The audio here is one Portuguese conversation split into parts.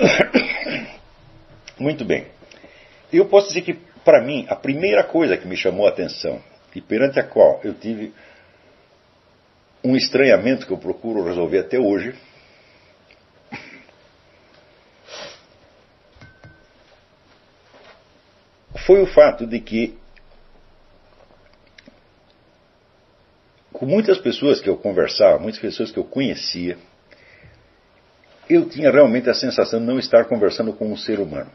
Muito bem. Eu posso dizer que, para mim, a primeira coisa que me chamou a atenção e perante a qual eu tive um estranhamento que eu procuro resolver até hoje foi o fato de que, com muitas pessoas que eu conversava, muitas pessoas que eu conhecia, eu tinha realmente a sensação de não estar conversando com um ser humano.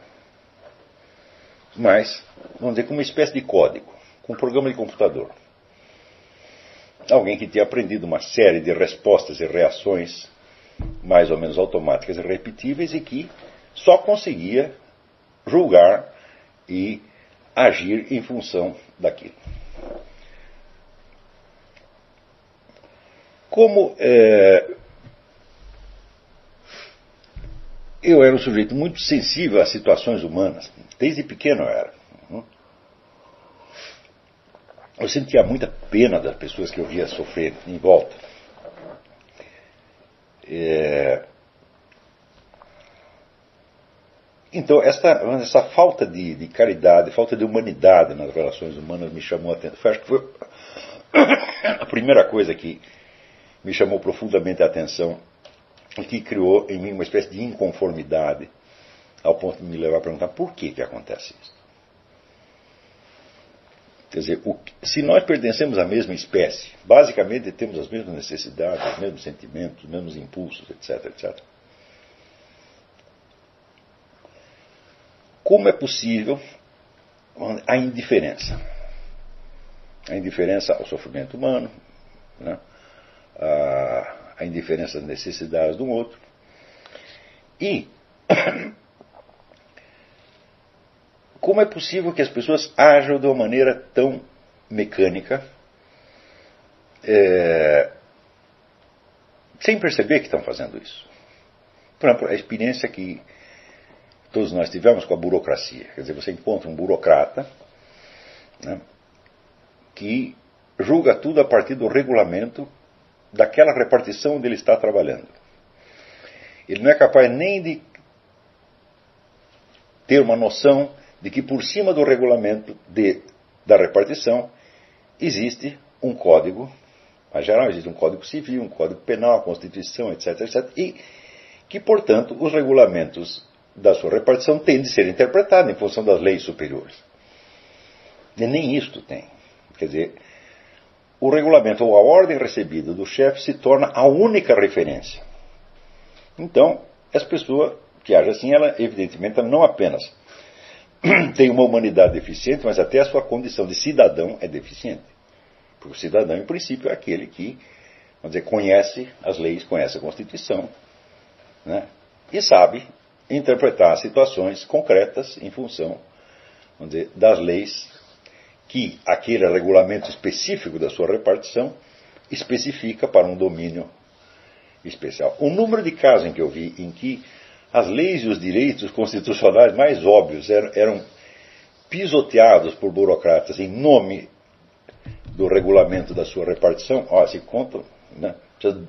Mas, vamos dizer, com uma espécie de código, com um programa de computador. Alguém que tinha aprendido uma série de respostas e reações mais ou menos automáticas e repetíveis e que só conseguia julgar e agir em função daquilo. Como é, eu era um sujeito muito sensível às situações humanas, desde pequeno eu era. Eu sentia muita pena das pessoas que eu via sofrer em volta. É, Então, essa, essa falta de, de, caridade, falta de humanidade nas relações humanas me chamou a atenção. Acho que foi a primeira coisa que me chamou profundamente a atenção e que criou em mim uma espécie de inconformidade, ao ponto de me levar a perguntar por que, que acontece isso. Quer dizer, o, se nós pertencemos à mesma espécie, basicamente temos as mesmas necessidades, os mesmos sentimentos, os mesmos impulsos, etc, etc. como é possível a indiferença. A indiferença ao sofrimento humano, né? a, a indiferença às necessidades do outro. E como é possível que as pessoas ajam de uma maneira tão mecânica, é, sem perceber que estão fazendo isso? Por exemplo, a experiência que todos nós tivemos com a burocracia. Quer dizer, você encontra um burocrata né, que julga tudo a partir do regulamento daquela repartição onde ele está trabalhando. Ele não é capaz nem de ter uma noção de que por cima do regulamento de, da repartição existe um código, mas geral existe um código civil, um código penal, a Constituição, etc, etc, e que, portanto, os regulamentos da sua repartição tem de ser interpretada em função das leis superiores. E nem isto tem. Quer dizer, o regulamento ou a ordem recebida do chefe se torna a única referência. Então, essa pessoa que age assim, ela evidentemente não apenas tem uma humanidade deficiente, mas até a sua condição de cidadão é deficiente. Porque o cidadão, em princípio, é aquele que, vamos dizer, conhece as leis, conhece a Constituição, né? e sabe interpretar situações concretas em função dizer, das leis que aquele regulamento específico da sua repartição especifica para um domínio especial. O número de casos em que eu vi em que as leis e os direitos constitucionais mais óbvios eram, eram pisoteados por burocratas em nome do regulamento da sua repartição, ó, se contam, né?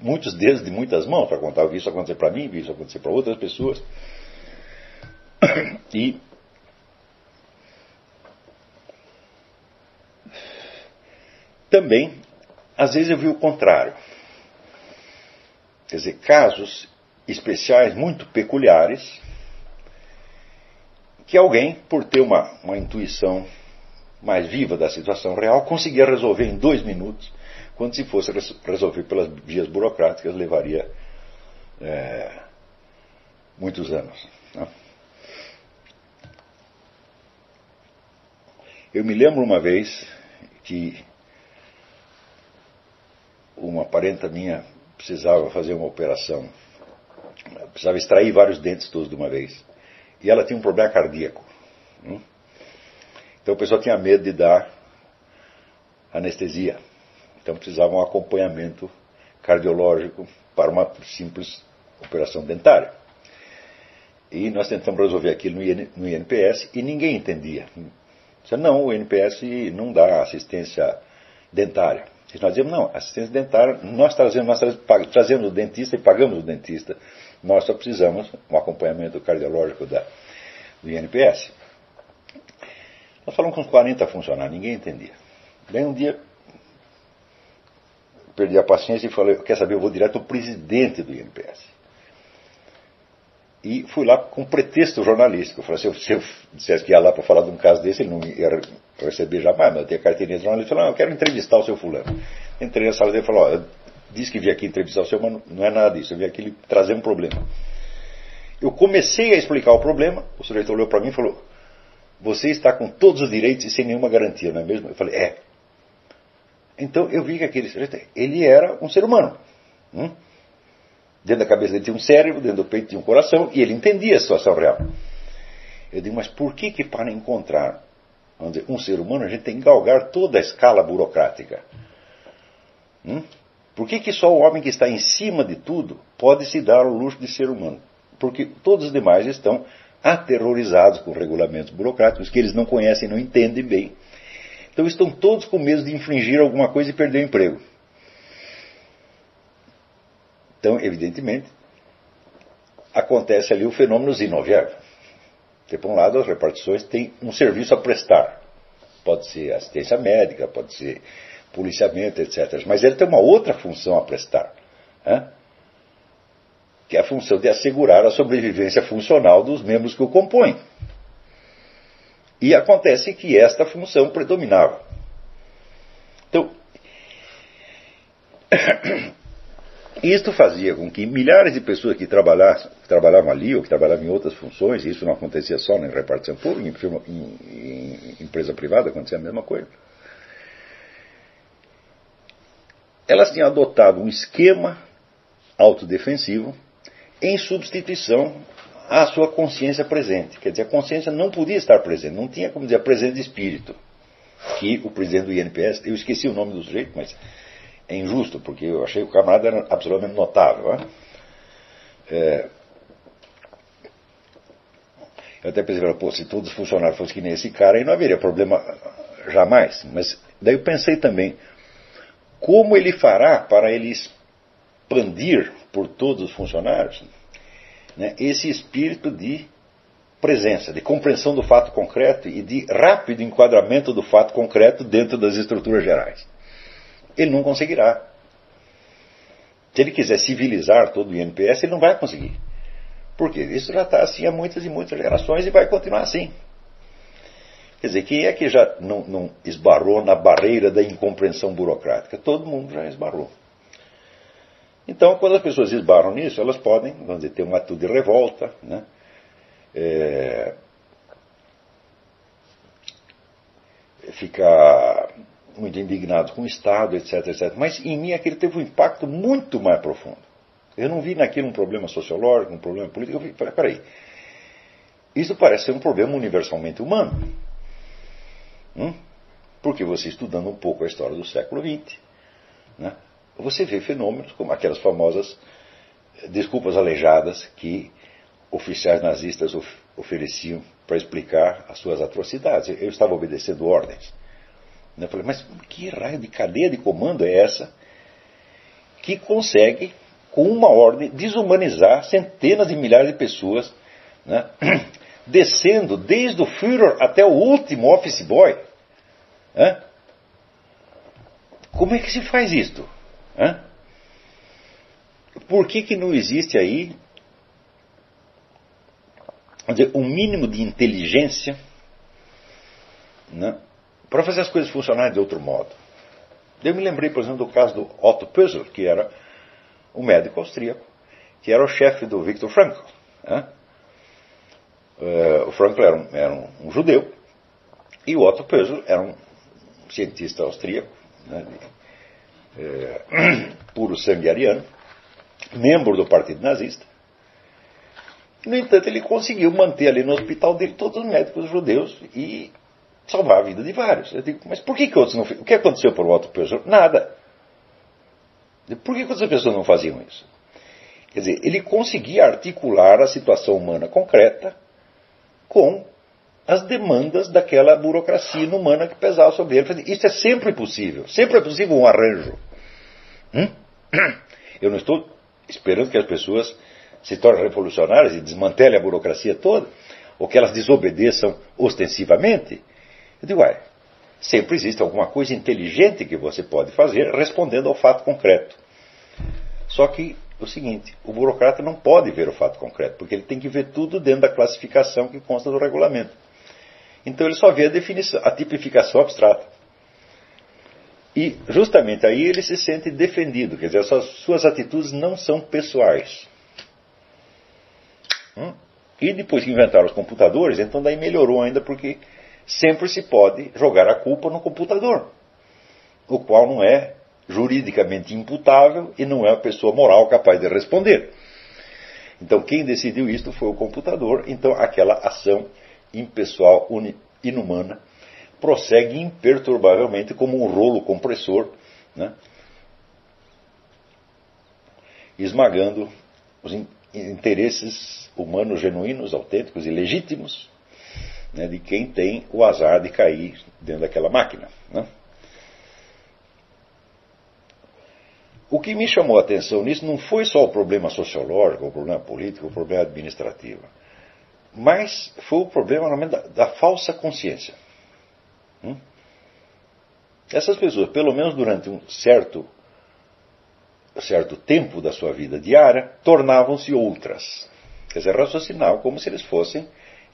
muitos dedos de muitas mãos para contar. Eu vi isso acontecer para mim, vi isso acontecer para outras pessoas. E também, às vezes eu vi o contrário. Quer dizer, casos especiais muito peculiares que alguém, por ter uma, uma intuição mais viva da situação real, conseguia resolver em dois minutos, quando se fosse resolver pelas vias burocráticas levaria é, muitos anos. Né? Eu me lembro uma vez que uma parenta minha precisava fazer uma operação, precisava extrair vários dentes todos de uma vez. E ela tinha um problema cardíaco. Hum? Então o pessoal tinha medo de dar anestesia. Então precisava um acompanhamento cardiológico para uma simples operação dentária. E nós tentamos resolver aquilo no INPS e ninguém entendia. Não, o NPS não dá assistência dentária. E nós dizemos, não, assistência dentária, nós trazemos, nós trazemos, o dentista e pagamos o dentista. Nós só precisamos um acompanhamento cardiológico da, do INPS. Nós falamos com uns 40 funcionários, ninguém entendia. Daí um dia, perdi a paciência e falei, quer saber, eu vou direto ao presidente do INPS. E fui lá com pretexto jornalístico. Eu falei, se eu, se eu dissesse que ia lá para falar de um caso desse, ele não ia receber jamais, mas eu tenho carteirinha de jornalista. Ele falou, não, eu quero entrevistar o seu fulano. Entrei na sala dele e falou, ó, disse que vim aqui entrevistar o seu, mas não é nada disso, eu vim aqui trazer um problema. Eu comecei a explicar o problema, o sujeito olhou para mim e falou, você está com todos os direitos e sem nenhuma garantia, não é mesmo? Eu falei, é. Então eu vi que aquele sujeito, ele era um ser humano. Hum? Dentro da cabeça dele tinha um cérebro, dentro do peito tinha um coração, e ele entendia a situação real. Eu digo, mas por que que para encontrar dizer, um ser humano a gente tem que galgar toda a escala burocrática? Hum? Por que, que só o homem que está em cima de tudo pode se dar o luxo de ser humano? Porque todos os demais estão aterrorizados com regulamentos burocráticos que eles não conhecem, não entendem bem. Então estão todos com medo de infringir alguma coisa e perder o emprego. Então, evidentemente, acontece ali o fenômeno Zinoviev. Porque, por um lado, as repartições têm um serviço a prestar. Pode ser assistência médica, pode ser policiamento, etc. Mas ele tem uma outra função a prestar. Né? Que é a função de assegurar a sobrevivência funcional dos membros que o compõem. E acontece que esta função predominava. Então, Isto fazia com que milhares de pessoas que trabalhavam, que trabalhavam ali ou que trabalhavam em outras funções, isso não acontecia só na repartição pública, em, em, em empresa privada acontecia a mesma coisa. Elas tinham adotado um esquema autodefensivo em substituição à sua consciência presente. Quer dizer, a consciência não podia estar presente, não tinha como dizer presente de espírito. Que o presidente do INPS, eu esqueci o nome do sujeito, mas é injusto, porque eu achei que o camarada era absolutamente notável. Né? É, eu até pensei, pô, se todos os funcionários fossem que nem esse cara, aí não haveria problema jamais. Mas daí eu pensei também, como ele fará para ele expandir por todos os funcionários né, esse espírito de presença, de compreensão do fato concreto e de rápido enquadramento do fato concreto dentro das estruturas gerais ele não conseguirá. Se ele quiser civilizar todo o INPS, ele não vai conseguir. Porque isso já está assim há muitas e muitas gerações e vai continuar assim. Quer dizer, quem é que já não, não esbarrou na barreira da incompreensão burocrática? Todo mundo já esbarrou. Então, quando as pessoas esbarram nisso, elas podem, vamos dizer, ter uma atitude de revolta, né? É, ficar muito indignado com o Estado, etc, etc. Mas em mim aquilo teve um impacto muito mais profundo. Eu não vi naquilo um problema sociológico, um problema político. Eu vi, peraí, isso parece ser um problema universalmente humano. Hum? Porque você estudando um pouco a história do século XX, né, você vê fenômenos como aquelas famosas desculpas aleijadas que oficiais nazistas of ofereciam para explicar as suas atrocidades. Eu estava obedecendo ordens. Eu falei, mas que raio de cadeia de comando é essa que consegue, com uma ordem, desumanizar centenas de milhares de pessoas, né? descendo desde o Führer até o último office boy? Né? Como é que se faz isto? Né? Por que, que não existe aí dizer, um mínimo de inteligência né, para fazer as coisas funcionarem de outro modo. Eu me lembrei, por exemplo, do caso do Otto Pösel, que era um médico austríaco, que era o chefe do Viktor Frankl. Né? Uh, o Frankl era, um, era um, judeu e o Otto Pösel era um cientista austríaco, né, de, uh, puro sangue ariano, membro do Partido Nazista. No entanto, ele conseguiu manter ali no hospital dele todos os médicos judeus e salvar a vida de vários. Eu digo, mas por que, que outros não O que aconteceu por outro pessoa? Nada. Por que, que outras pessoas não faziam isso? Quer dizer, ele conseguia articular a situação humana concreta com as demandas daquela burocracia inumana que pesava sobre ele. Isso é sempre possível, sempre é possível um arranjo. Hum? Eu não estou esperando que as pessoas se tornem revolucionárias e desmantelem a burocracia toda, ou que elas desobedeçam ostensivamente. Eu digo, uai, sempre existe alguma coisa inteligente que você pode fazer respondendo ao fato concreto. Só que o seguinte, o burocrata não pode ver o fato concreto, porque ele tem que ver tudo dentro da classificação que consta do regulamento. Então ele só vê a definição, a tipificação abstrata. E justamente aí ele se sente defendido, quer dizer, as suas atitudes não são pessoais. Hum? E depois que inventaram os computadores, então daí melhorou ainda, porque sempre se pode jogar a culpa no computador, o qual não é juridicamente imputável e não é a pessoa moral capaz de responder. Então, quem decidiu isto foi o computador, então aquela ação impessoal, inumana, prossegue imperturbavelmente como um rolo compressor, né? esmagando os interesses humanos genuínos, autênticos e legítimos né, de quem tem o azar de cair dentro daquela máquina. Né? O que me chamou a atenção nisso não foi só o problema sociológico, o problema político, o problema administrativo, mas foi o problema da, da falsa consciência. Hum? Essas pessoas, pelo menos durante um certo, certo tempo da sua vida diária, tornavam-se outras. Quer dizer, raciocinavam como se eles fossem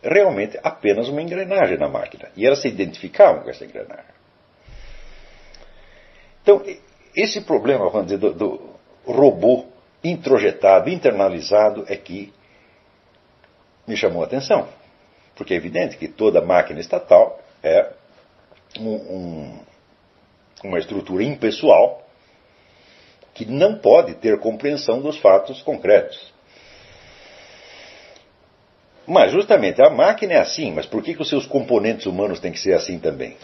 realmente apenas uma engrenagem na máquina. E elas se identificavam com essa engrenagem. Então, esse problema, vamos dizer, do, do robô introjetado, internalizado, é que me chamou a atenção. Porque é evidente que toda máquina estatal é um, um, uma estrutura impessoal que não pode ter compreensão dos fatos concretos. Mas justamente a máquina é assim, mas por que, que os seus componentes humanos têm que ser assim também?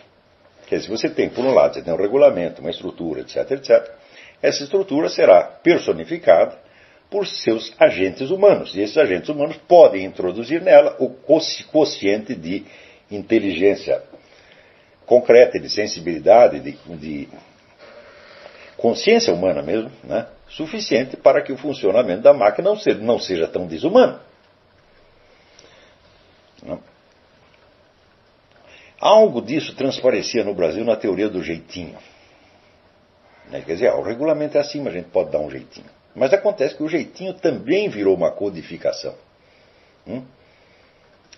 Quer dizer, você tem, por um lado, você tem um regulamento, uma estrutura, etc, etc. Essa estrutura será personificada por seus agentes humanos. E esses agentes humanos podem introduzir nela o quociente de inteligência concreta, de sensibilidade, de, de consciência humana mesmo, né? suficiente para que o funcionamento da máquina não seja, não seja tão desumano. Algo disso transparecia no Brasil na teoria do jeitinho. Né? Quer dizer, ah, o regulamento é assim, mas a gente pode dar um jeitinho. Mas acontece que o jeitinho também virou uma codificação. Hum?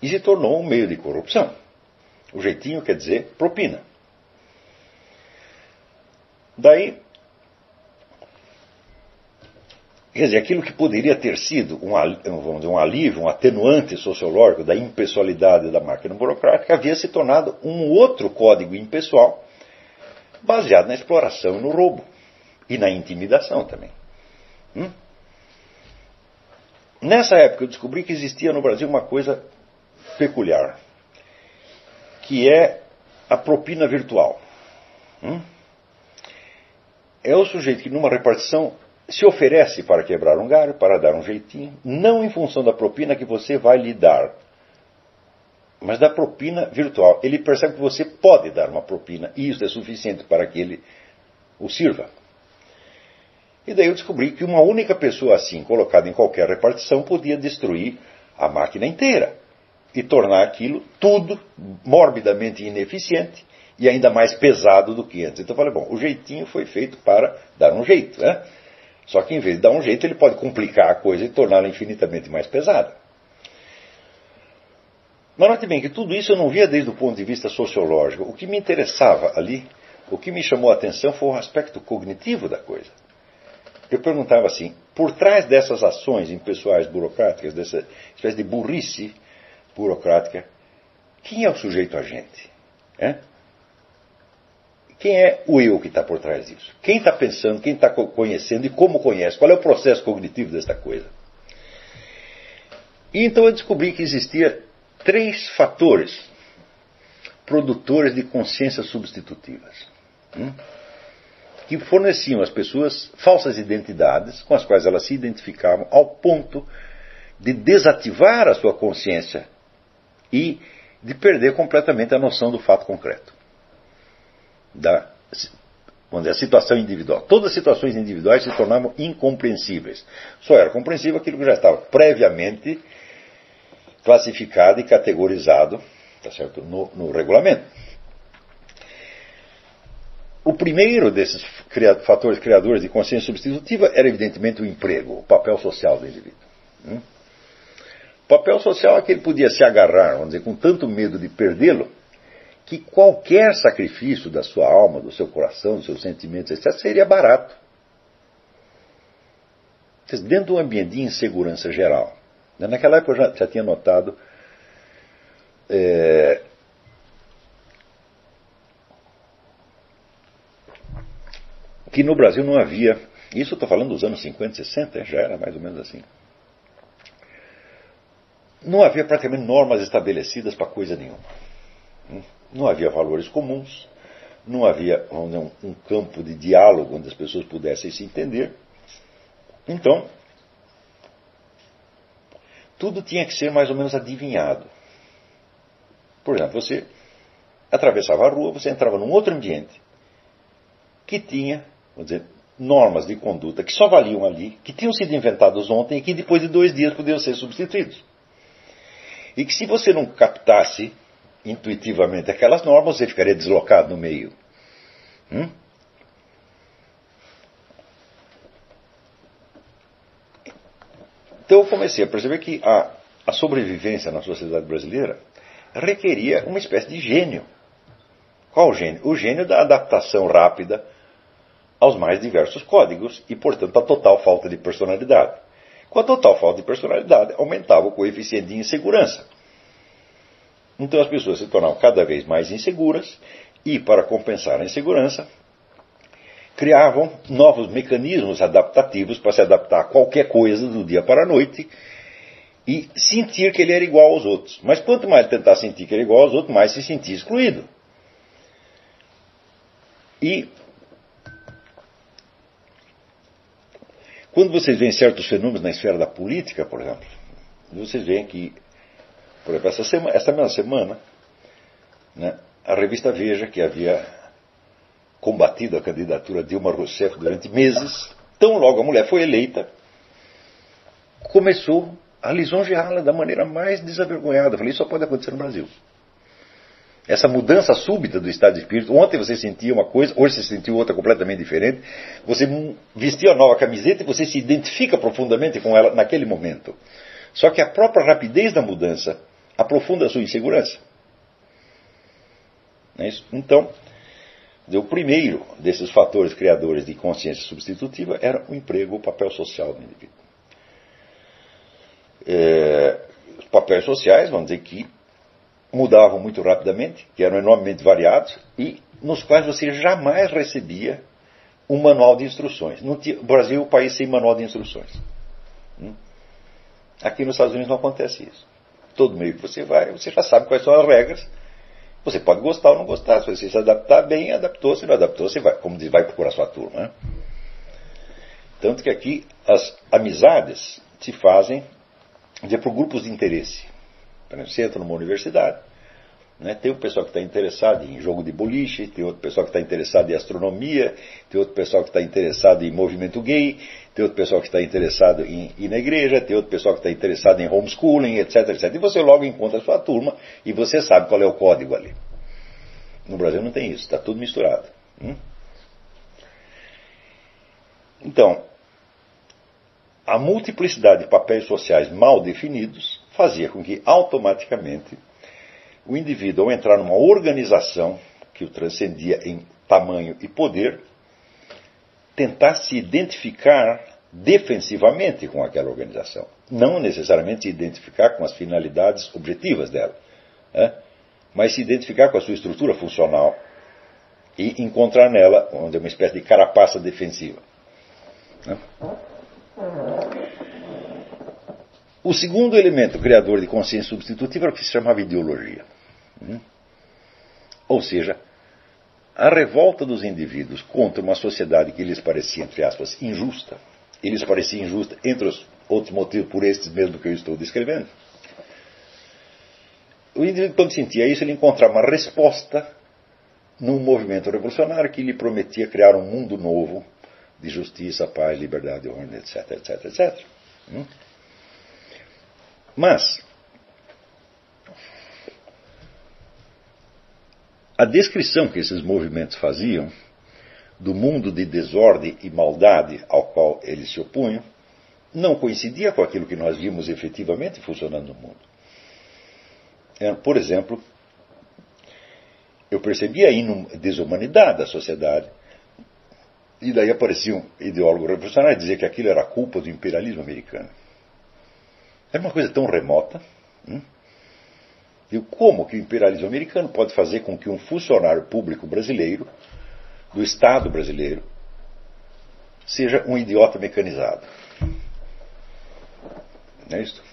E se tornou um meio de corrupção. O jeitinho quer dizer propina. Daí, Quer dizer, aquilo que poderia ter sido um, vamos dizer, um alívio, um atenuante sociológico da impessoalidade da máquina burocrática, havia se tornado um outro código impessoal, baseado na exploração e no roubo. E na intimidação também. Hum? Nessa época eu descobri que existia no Brasil uma coisa peculiar, que é a propina virtual. Hum? É o sujeito que numa repartição se oferece para quebrar um galho, para dar um jeitinho, não em função da propina que você vai lhe dar, mas da propina virtual. Ele percebe que você pode dar uma propina e isso é suficiente para que ele o sirva. E daí eu descobri que uma única pessoa assim, colocada em qualquer repartição, podia destruir a máquina inteira e tornar aquilo tudo morbidamente ineficiente e ainda mais pesado do que antes. Então eu falei, bom, o jeitinho foi feito para dar um jeito, né? Só que em vez de dar um jeito, ele pode complicar a coisa e torná-la infinitamente mais pesada. Mas note bem que tudo isso eu não via desde o ponto de vista sociológico. O que me interessava ali, o que me chamou a atenção foi o aspecto cognitivo da coisa. Eu perguntava assim, por trás dessas ações impessoais burocráticas, dessa espécie de burrice burocrática, quem é o sujeito agente? É? Quem é o eu que está por trás disso? Quem está pensando, quem está conhecendo e como conhece? Qual é o processo cognitivo desta coisa? E então eu descobri que existia três fatores produtores de consciências substitutivas. Hum? Que forneciam às pessoas falsas identidades com as quais elas se identificavam ao ponto de desativar a sua consciência e de perder completamente a noção do fato concreto. Da vamos a situação individual. Todas as situações individuais se tornavam incompreensíveis. Só era compreensível aquilo que já estava previamente classificado e categorizado tá certo? No, no regulamento. O primeiro desses fatores criadores de consciência substitutiva era, evidentemente, o emprego, o papel social do indivíduo. Hum? O papel social é que ele podia se agarrar, vamos dizer, com tanto medo de perdê-lo, que qualquer sacrifício da sua alma, do seu coração, dos seus sentimentos, etc., seria barato. Dentro de um ambiente de insegurança geral. Né, naquela época eu já, já tinha notado é, que no Brasil não havia, isso estou falando dos anos 50, 60, já era mais ou menos assim. Não havia praticamente normas estabelecidas para coisa nenhuma. Não havia valores comuns, não havia dizer, um, campo de diálogo onde as pessoas pudessem se entender. Então, tudo tinha que ser mais ou menos adivinhado. Por exemplo, você atravessava a rua, você entrava num outro ambiente que tinha, vamos dizer, normas de conduta que só valiam ali, que tinham sido inventados ontem e que depois de dois dias podiam ser substituídos. E que se você não captasse intuitivamente aquelas normas, você ficaria deslocado no meio. Hum? Então eu comecei a perceber que a, a sobrevivência na sociedade brasileira requeria uma espécie de gênio. Qual o gênio? O gênio da adaptação rápida aos mais diversos códigos e, portanto, a total falta de personalidade. Com a total falta de personalidade, aumentava o coeficiente de insegurança. Então as pessoas se tornavam cada vez mais inseguras e, para compensar a insegurança, criavam novos mecanismos adaptativos para se adaptar a qualquer coisa do dia para a noite e sentir que ele era igual aos outros. Mas quanto mais tentar sentir que era igual aos outros, mais se sentia excluído. E quando vocês veem certos fenômenos na esfera da política, por exemplo, vocês veem que, por exemplo, essa, semana, essa mesma semana, né, a revista Veja, que havia combatido a candidatura de Dilma Rousseff durante meses, tão logo a mulher foi eleita, começou a lisonjeá-la da maneira mais desavergonhada. Eu falei, isso só pode acontecer no Brasil. Essa mudança súbita do estado de espírito. Ontem você sentia uma coisa, hoje você sentiu outra completamente diferente. Você vestiu a nova camiseta e você se identifica profundamente com ela naquele momento. Só que a própria rapidez da mudança aprofunda a sua insegurança. É? Então, o primeiro desses fatores criadores de consciência substitutiva era o emprego, o papel social do indivíduo é, os papéis sociais, vamos dizer que mudavam muito rapidamente, que eram enormemente variados e nos quais você jamais recebia um manual de instruções. No Brasil o país sem manual de instruções. Hum? Aqui nos Estados Unidos não acontece isso. Todo meio que você vai, você já sabe quais são as regras. Você pode gostar ou não gostar. Se você se adaptar bem, adaptou. Se não adaptou, você vai, como diz, vai procurar sua turma. Né? Tanto que aqui as amizades se fazem por grupos de interesse. Por exemplo, você entra numa universidade, né, tem o pessoal que está interessado em jogo de boliche, tem outro pessoal que está interessado em astronomia, tem outro pessoal que está interessado em movimento gay, tem outro pessoal que está interessado em ir na igreja, tem outro pessoal que está interessado em homeschooling, etc, etc. E você logo encontra a sua turma e você sabe qual é o código ali. No Brasil não tem isso, está tudo misturado. Hum? Então, a multiplicidade de papéis sociais mal definidos fazia com que automaticamente o indivíduo, ao entrar numa organização que o transcendia em tamanho e poder, tentasse se identificar defensivamente com aquela organização, não necessariamente se identificar com as finalidades objetivas dela, né? mas se identificar com a sua estrutura funcional e encontrar nela uma espécie de carapaça defensiva. Né? O segundo elemento criador de consciência substitutiva era o que se chamava ideologia. Hum? Ou seja, a revolta dos indivíduos contra uma sociedade que lhes parecia, entre aspas, injusta, e lhes parecia injusta, entre os outros motivos por estes mesmo que eu estou descrevendo, o indivíduo, quando sentia isso, ele encontrava uma resposta num movimento revolucionário que lhe prometia criar um mundo novo de justiça, paz, liberdade, ordem, etc, etc, etc. Mas, a descrição que esses movimentos faziam do mundo de desordem e maldade ao qual eles se opunham não coincidia com aquilo que nós vimos efetivamente funcionando no mundo. É, por exemplo, eu percebia a desumanidade da sociedade. E daí aparecia um ideólogo revolucionário dizer que aquilo era culpa do imperialismo americano. Era uma coisa tão remota. Hum? E como que o imperialismo americano pode fazer com que um funcionário público brasileiro, do Estado brasileiro, seja um idiota mecanizado? Não é isso?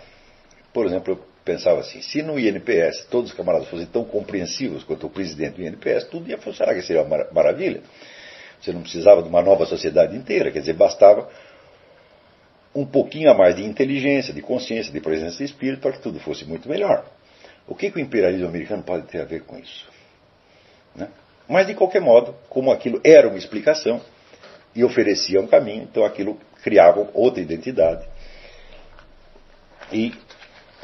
Por exemplo, eu pensava assim: se no INPS todos os camaradas fossem tão compreensivos quanto o presidente do INPS, tudo ia funcionar, que seria uma maravilha. Você não precisava de uma nova sociedade inteira, quer dizer, bastava um pouquinho a mais de inteligência, de consciência, de presença de espírito para que tudo fosse muito melhor. O que, que o imperialismo americano pode ter a ver com isso? Né? Mas, de qualquer modo, como aquilo era uma explicação e oferecia um caminho, então aquilo criava outra identidade. E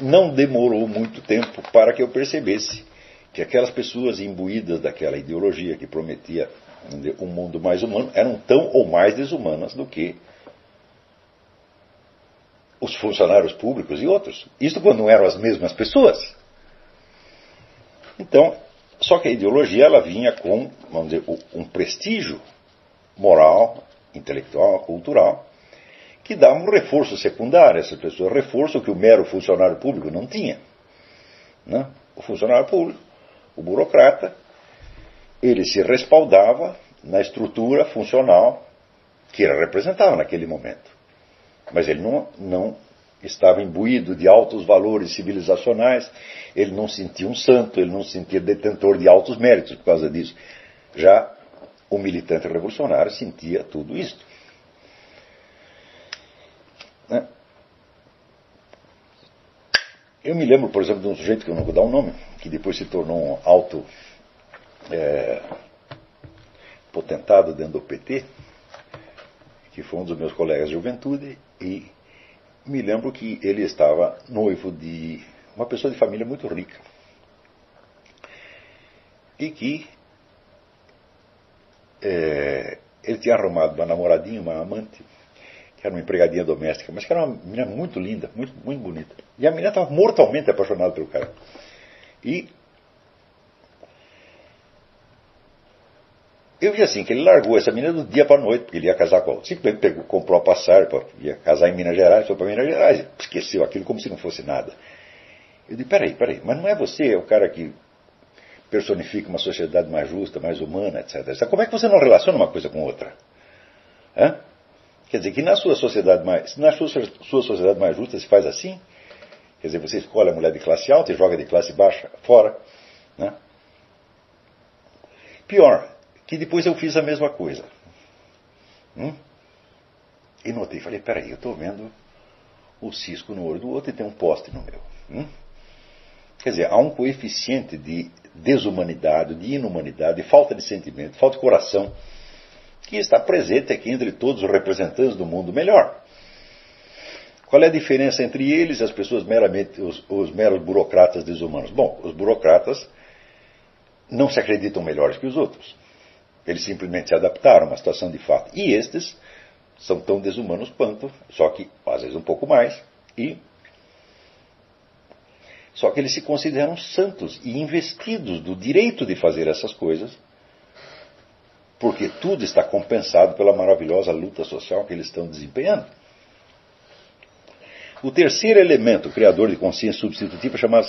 não demorou muito tempo para que eu percebesse que aquelas pessoas imbuídas daquela ideologia que prometia um mundo mais humano eram tão ou mais desumanas do que os funcionários públicos e outros. Isso quando não eram as mesmas pessoas. Então, só que a ideologia ela vinha com, vamos dizer, um prestígio moral, intelectual, cultural, que dá um reforço secundário a essa pessoa, reforço que o mero funcionário público não tinha. Né? O funcionário público, o burocrata, ele se respaldava na estrutura funcional que ele representava naquele momento. Mas ele não, não estava imbuído de altos valores civilizacionais, ele não sentia um santo, ele não sentia detentor de altos méritos por causa disso. Já o militante revolucionário sentia tudo isso. Né? Eu me lembro, por exemplo, de um sujeito que eu não vou dar o um nome, que depois se tornou um alto é, potentado dentro do PT, que foi um dos meus colegas de juventude, e me lembro que ele estava noivo de uma pessoa de família muito rica. E que é, ele tinha arrumado uma namoradinha, uma amante, que era uma empregadinha doméstica, mas que era uma menina muito linda, muito, muito bonita. E a menina estava mortalmente apaixonada pelo cara. E eu vi assim, que ele largou essa menina do dia para a noite, porque ele ia casar com ela. Simplesmente pegou, comprou a passagem, ia casar em Minas Gerais, foi para Minas Gerais, esqueceu aquilo como se não fosse nada. Eu disse, peraí, peraí, mas não é você, é o cara que personifica uma sociedade mais justa, mais humana, etc. Como é que você não relaciona uma coisa com outra? Hã? Quer dizer, que na sua sociedade mais, na sua, sua sociedade mais justa se faz assim? Quer dizer, você escolhe a mulher de classe alta e joga de classe baixa fora. Né? Pior, que depois eu fiz a mesma coisa. Hum? E notei, falei, peraí, eu estou vendo o cisco no olho do outro e tem um poste no meu. Hum? Quer dizer, há um coeficiente de desumanidade, de inumanidade, de falta de sentimento, falta de coração, que está presente aqui entre todos os representantes do mundo melhor. Qual é a diferença entre eles e as pessoas meramente, os, os meros burocratas desumanos? Bom, os burocratas não se acreditam melhores que os outros. Eles simplesmente se adaptaram a uma situação de fato. E estes são tão desumanos quanto, só que às vezes um pouco mais, e só que eles se consideram santos e investidos do direito de fazer essas coisas, porque tudo está compensado pela maravilhosa luta social que eles estão desempenhando. O terceiro elemento criador de consciência substitutiva chama